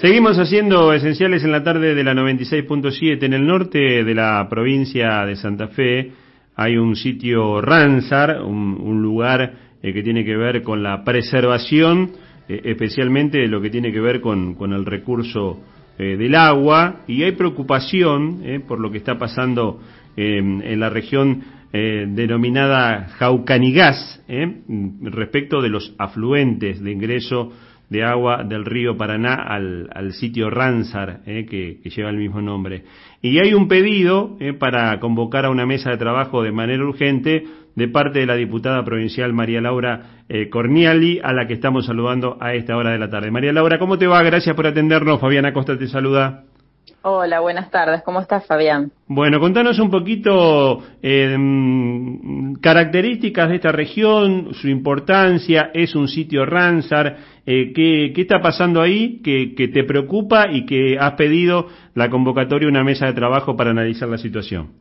Seguimos haciendo esenciales en la tarde de la 96.7. En el norte de la provincia de Santa Fe hay un sitio Ransar, un, lugar eh, que tiene que ver con la preservación, eh, especialmente lo que tiene que ver con, el recurso eh, del agua, y hay preocupación por lo que está pasando en la región denominada Jaucanigás respecto de los afluentes de ingreso de agua del río Paraná al, al sitio Ransar, eh, que, lleva el mismo nombre. Y hay un pedido eh, para convocar a una mesa de trabajo de manera urgente de parte de la diputada provincial María Laura eh, a la que estamos saludando a esta hora de la tarde. María Laura, ¿cómo te va? Gracias por atendernos. Fabiana Costa te saluda. Hola, buenas tardes. ¿Cómo estás, Fabián? Bueno, contanos un poquito eh, características de esta región, su importancia, es un sitio Ransar, eh, ¿qué, está pasando ahí que, que, te preocupa y que has pedido la convocatoria de una mesa de trabajo para analizar la situación?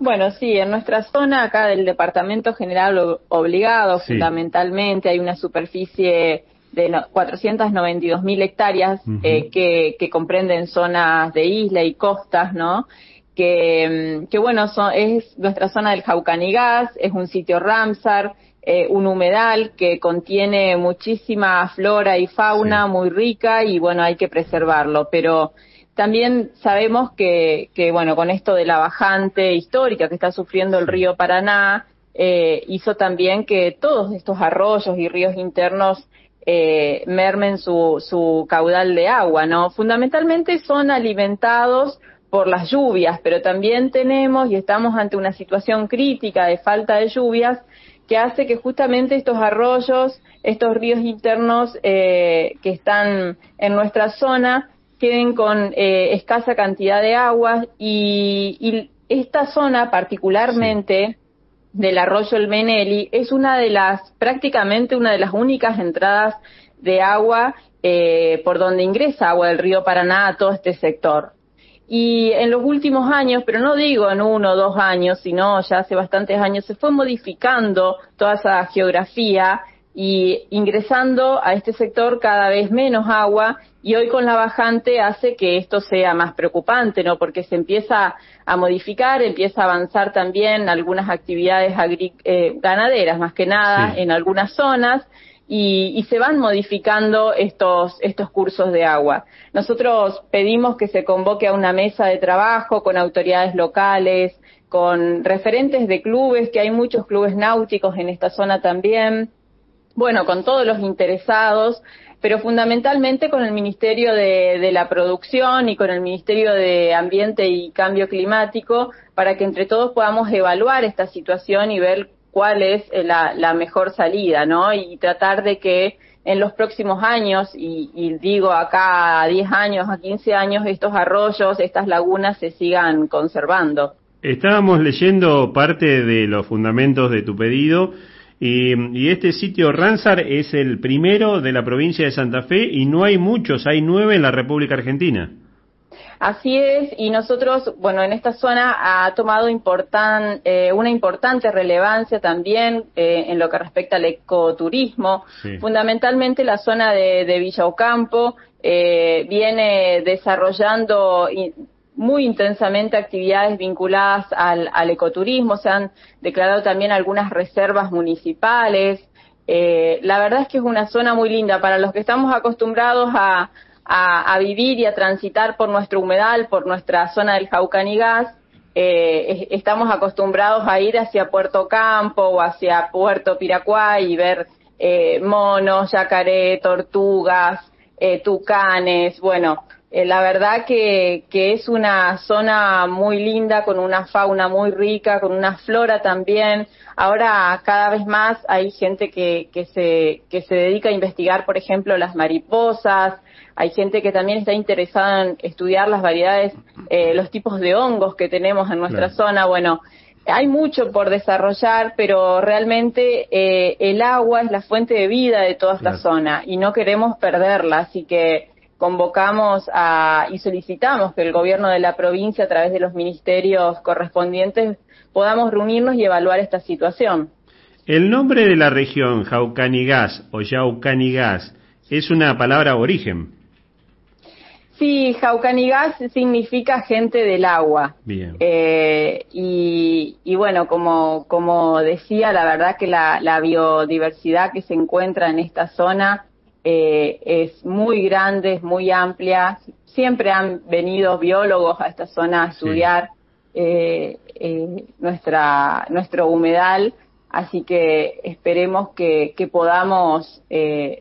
Bueno, sí, en nuestra zona acá del Departamento General Obligado, fundamentalmente, hay una superficie de 492 mil hectáreas eh, que, que, comprenden zonas de isla y costas, ¿no? Que, mm, que bueno, es nuestra zona del Jaucanigás, es un sitio Ramsar, eh, un humedal que contiene muchísima flora y fauna muy rica y bueno, hay que preservarlo, pero también sabemos que, que bueno, con esto de la bajante histórica que está sufriendo el río Paraná, eh, hizo también que todos estos arroyos y ríos internos eh, mermen su, su caudal de agua, ¿no? Fundamentalmente son alimentados por las lluvias, pero también tenemos y estamos ante una situación crítica de falta de lluvias que hace que justamente estos arroyos, estos ríos internos eh, que están en nuestra zona queden con eh, escasa cantidad de agua y, y esta zona particularmente del arroyo El Meneli es una de las, prácticamente una de las únicas entradas de agua eh, por donde ingresa agua del río Paraná a todo este sector. Y en los últimos años, pero no digo en uno o dos años, sino ya hace bastantes años, se fue modificando toda esa geografía y ingresando a este sector cada vez menos agua y hoy con la bajante hace que esto sea más preocupante, ¿no? Porque se empieza a modificar, empieza a avanzar también algunas actividades eh, ganaderas, más que nada, en algunas zonas, y, se van modificando estos, estos cursos de agua. Nosotros pedimos que se convoque a una mesa de trabajo con autoridades locales, con referentes de clubes, que hay muchos clubes náuticos en esta zona también, bueno, con todos los interesados, pero fundamentalmente con el Ministerio de, la Producción y con el Ministerio de Ambiente y Cambio Climático, para que entre todos podamos evaluar esta situación y ver cuál es la, mejor salida, ¿no? Y tratar de que en los próximos años, y, y, digo acá a 10 años, a 15 años, estos arroyos, estas lagunas se sigan conservando. Estábamos leyendo parte de los fundamentos de tu pedido y, este sitio Ransar es el primero de la provincia de Santa Fe y no hay muchos, hay nueve en la República Argentina. Así es, y nosotros, bueno, en esta zona ha tomado importan, eh, una importante relevancia también eh, en lo que respecta al ecoturismo. Fundamentalmente la zona de, de Villa Ocampo eh, viene desarrollando muy intensamente actividades vinculadas al, ecoturismo, se han declarado también algunas reservas municipales. Eh, la verdad es que es una zona muy linda para los que estamos acostumbrados a, vivir y a transitar por nuestro humedal, por nuestra zona del Jaucanigás. Eh, estamos acostumbrados a ir hacia Puerto Campo o hacia Puerto Piracuay y ver eh, monos, yacaré, tortugas, tucanes, bueno, eh, la verdad que, que, es una zona muy linda, con una fauna muy rica, con una flora también. Ahora cada vez más hay gente que, que, se, que se dedica a investigar, por ejemplo, las mariposas. Hay gente que también está interesada en estudiar las variedades, eh, los tipos de hongos que tenemos en nuestra zona. Bueno, hay mucho por desarrollar, pero realmente eh, el agua es la fuente de vida de toda esta zona y no queremos perderla. Así que convocamos a, y solicitamos que el gobierno de la provincia, a través de los ministerios correspondientes, podamos reunirnos y evaluar esta situación. El nombre de la región, Jaucanigas o Yaucanigas, es una palabra origen. Sí, Jaucanigas significa gente del agua. Bien. Eh, y, bueno, como, como decía, la verdad que la, biodiversidad que se encuentra en esta zona eh, es muy grande, es muy amplia. Siempre han venido biólogos a esta zona a estudiar eh, nuestra, nuestro humedal. Así que esperemos que, que podamos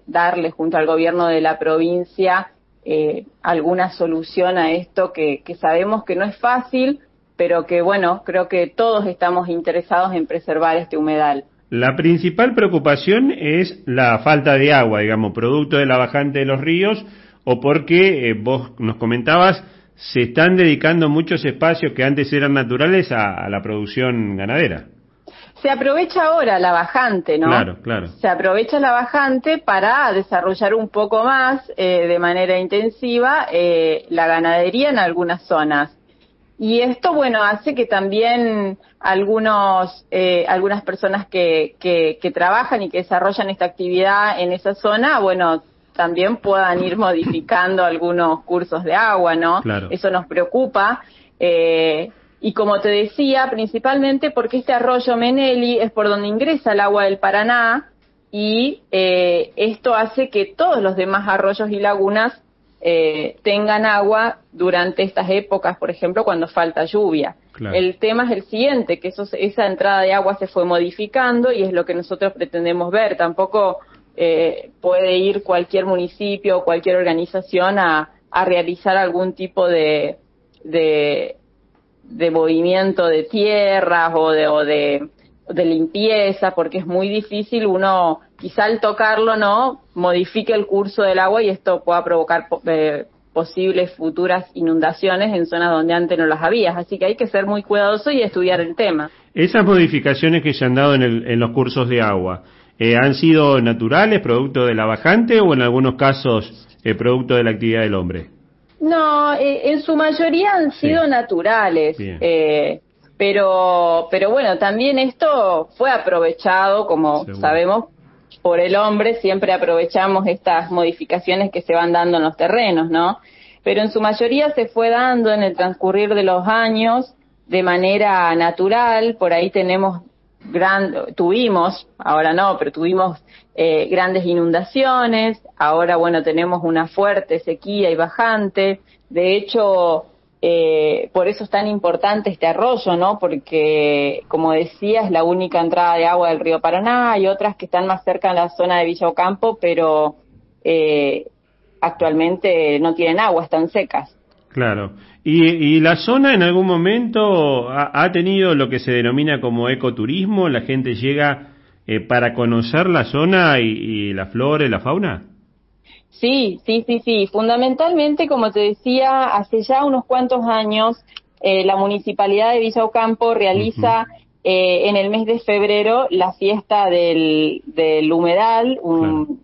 darle junto al gobierno de la provincia eh, alguna solución a esto que, sabemos que no es fácil, pero que bueno, creo que todos estamos interesados en preservar este humedal. La principal preocupación es la falta de agua, digamos, producto de la bajante de los ríos o porque eh, vos nos comentabas se están dedicando muchos espacios que antes eran naturales a la producción ganadera se aprovecha ahora la bajante, ¿no? Claro, claro. Se aprovecha la bajante para desarrollar un poco más eh, de manera intensiva eh, la ganadería en algunas zonas. Y esto, bueno, hace que también algunos, eh, algunas personas que, que, que trabajan y que desarrollan esta actividad en esa zona, bueno, también puedan ir modificando algunos cursos de agua, ¿no? Claro. Eso nos preocupa. Eh, y como te decía, principalmente porque este arroyo Meneli es por donde ingresa el agua del Paraná y eh, esto hace que todos los demás arroyos y lagunas eh, tengan agua durante estas épocas, por ejemplo, cuando falta lluvia. El tema es el siguiente, que eso, esa entrada de agua se fue modificando y es lo que nosotros pretendemos ver. Tampoco eh, puede ir cualquier municipio o cualquier organización a, a realizar algún tipo de, de de movimiento de tierras o de, o de, de limpieza, porque es muy difícil uno, quizá al tocarlo, ¿no? Modifique el curso del agua y esto pueda provocar eh, posibles futuras inundaciones en zonas donde antes no las había. Así que hay que ser muy cuidadoso y estudiar el tema. Esas modificaciones que se han dado en, el, en los cursos de agua, eh, ¿han sido naturales, producto de la bajante o en algunos casos eh, producto de la actividad del hombre? No, eh, en su mayoría han sido naturales. Eh, pero, pero bueno, también esto fue aprovechado, como sabemos, por el hombre. Siempre aprovechamos estas modificaciones que se van dando en los terrenos, ¿no? Pero en su mayoría se fue dando en el transcurrir de los años de manera natural. Por ahí tenemos gran, tuvimos, ahora no, pero tuvimos eh, grandes inundaciones, ahora bueno, tenemos una fuerte sequía y bajante, de hecho, eh, por eso es tan importante este arroyo, ¿no? Porque, como decía, es la única entrada de agua del río Paraná, hay otras que están más cerca en la zona de Villa Ocampo, pero eh, actualmente no tienen agua, están secas. Claro. ¿Y, la zona en algún momento ha, tenido lo que se denomina como ecoturismo? ¿La gente llega eh, para conocer la zona y, la flora y la fauna? Sí, sí, sí, sí. Fundamentalmente, como te decía, hace ya unos cuantos años eh, la municipalidad de Villa Ocampo realiza eh, en el mes de febrero la fiesta del, del humedal, un,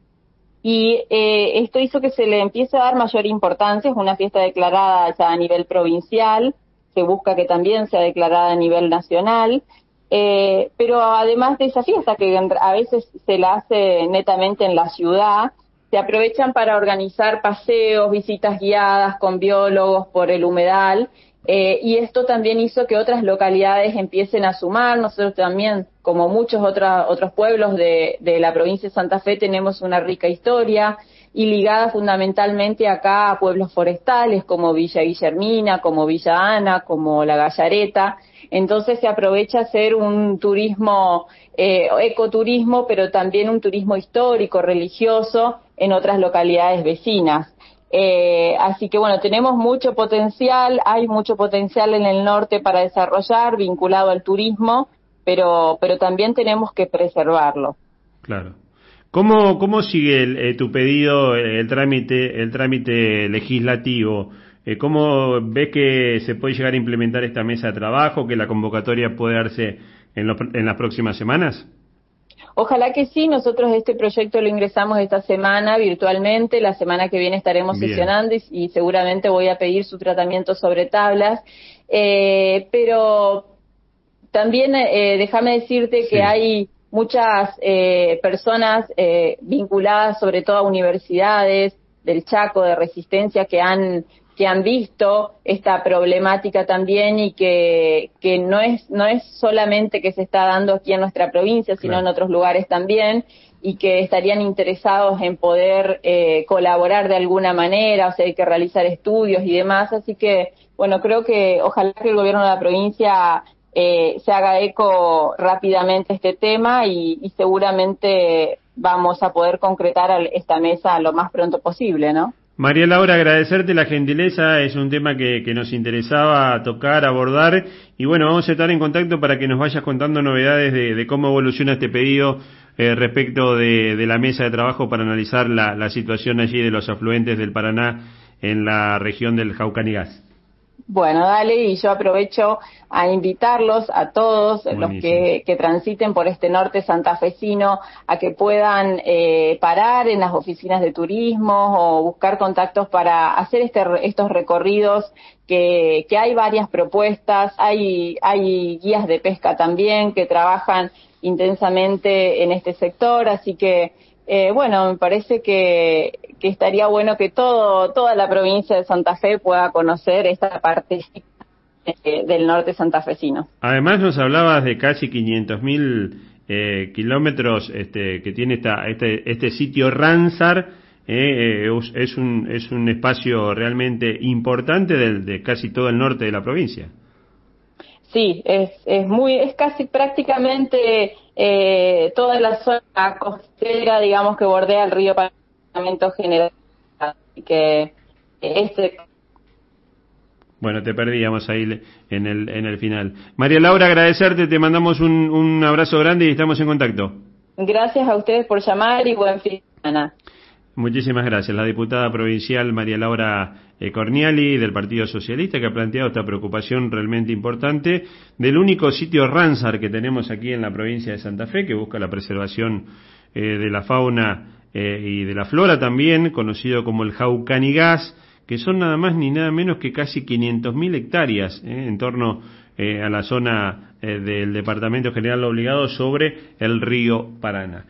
y eh, esto hizo que se le empiece a dar mayor importancia, es una fiesta declarada ya a nivel provincial, se busca que también sea declarada a nivel nacional, eh, pero además de esa fiesta que a veces se la hace netamente en la ciudad, se aprovechan para organizar paseos, visitas guiadas con biólogos por el humedal eh, y esto también hizo que otras localidades empiecen a sumar. Nosotros también, como muchos otros otros pueblos de, de, la provincia de Santa Fe, tenemos una rica historia y ligada fundamentalmente acá a pueblos forestales como Villa Guillermina, como Villa Ana, como La Gallareta. Entonces se aprovecha hacer un turismo, eh, ecoturismo, pero también un turismo histórico, religioso en otras localidades vecinas. Eh, así que bueno, tenemos mucho potencial, hay mucho potencial en el norte para desarrollar vinculado al turismo, pero, pero también tenemos que preservarlo. Claro. ¿Cómo, cómo sigue eh, tu pedido, el trámite, el trámite legislativo? Eh, ¿Cómo ves que se puede llegar a implementar esta mesa de trabajo, que la convocatoria puede darse en, en las próximas semanas? Ojalá que sí, nosotros este proyecto lo ingresamos esta semana virtualmente, la semana que viene estaremos sesionando y, seguramente voy a pedir su tratamiento sobre tablas, eh, pero también eh, déjame decirte que hay muchas eh, personas eh, vinculadas sobre todo a universidades del Chaco de Resistencia que han que han visto esta problemática también y que, que no es no es solamente que se está dando aquí en nuestra provincia, sino en otros lugares también y que estarían interesados en poder eh, colaborar de alguna manera, o sea, hay que realizar estudios y demás. Así que, bueno, creo que ojalá que el gobierno de la provincia eh, se haga eco rápidamente este tema y, y seguramente vamos a poder concretar esta mesa lo más pronto posible, ¿no? María Laura, agradecerte la gentileza, es un tema que, nos interesaba tocar, abordar, y bueno, vamos a estar en contacto para que nos vayas contando novedades de, cómo evoluciona este pedido eh, respecto de, la mesa de trabajo para analizar la, la situación allí de los afluentes del Paraná en la región del Jaucanigas. Bueno, dale, y yo aprovecho a invitarlos a todos los que, transiten por este norte santafesino a que puedan eh, parar en las oficinas de turismo o buscar contactos para hacer este, estos recorridos que, que hay varias propuestas, hay, hay guías de pesca también que trabajan intensamente en este sector, así que eh, bueno, me parece que, que, estaría bueno que todo, toda la provincia de Santa Fe pueda conocer esta parte eh, del norte santafesino. Además nos hablabas de casi 500.000 eh, kilómetros este, que tiene esta, este, este sitio Ransar. Eh, es, un, es un espacio realmente importante de casi todo el norte de la provincia. Sí, es, es muy, es casi prácticamente eh, toda la zona costera, digamos, que bordea el río Parlamento General. que este bueno, te perdíamos ahí en el, en el final. María Laura, agradecerte, te mandamos un, un abrazo grande y estamos en contacto. Gracias a ustedes por llamar y buen fin de semana. Muchísimas gracias. La diputada provincial María Laura eh, Corniali del Partido Socialista que ha planteado esta preocupación realmente importante del único sitio Ransar que tenemos aquí en la provincia de Santa Fe que busca la preservación eh, de la fauna eh, y de la flora también, conocido como el Jaucanigas, que son nada más ni nada menos que casi 500.000 hectáreas en torno a la zona del Departamento General Obligado sobre el río Paraná.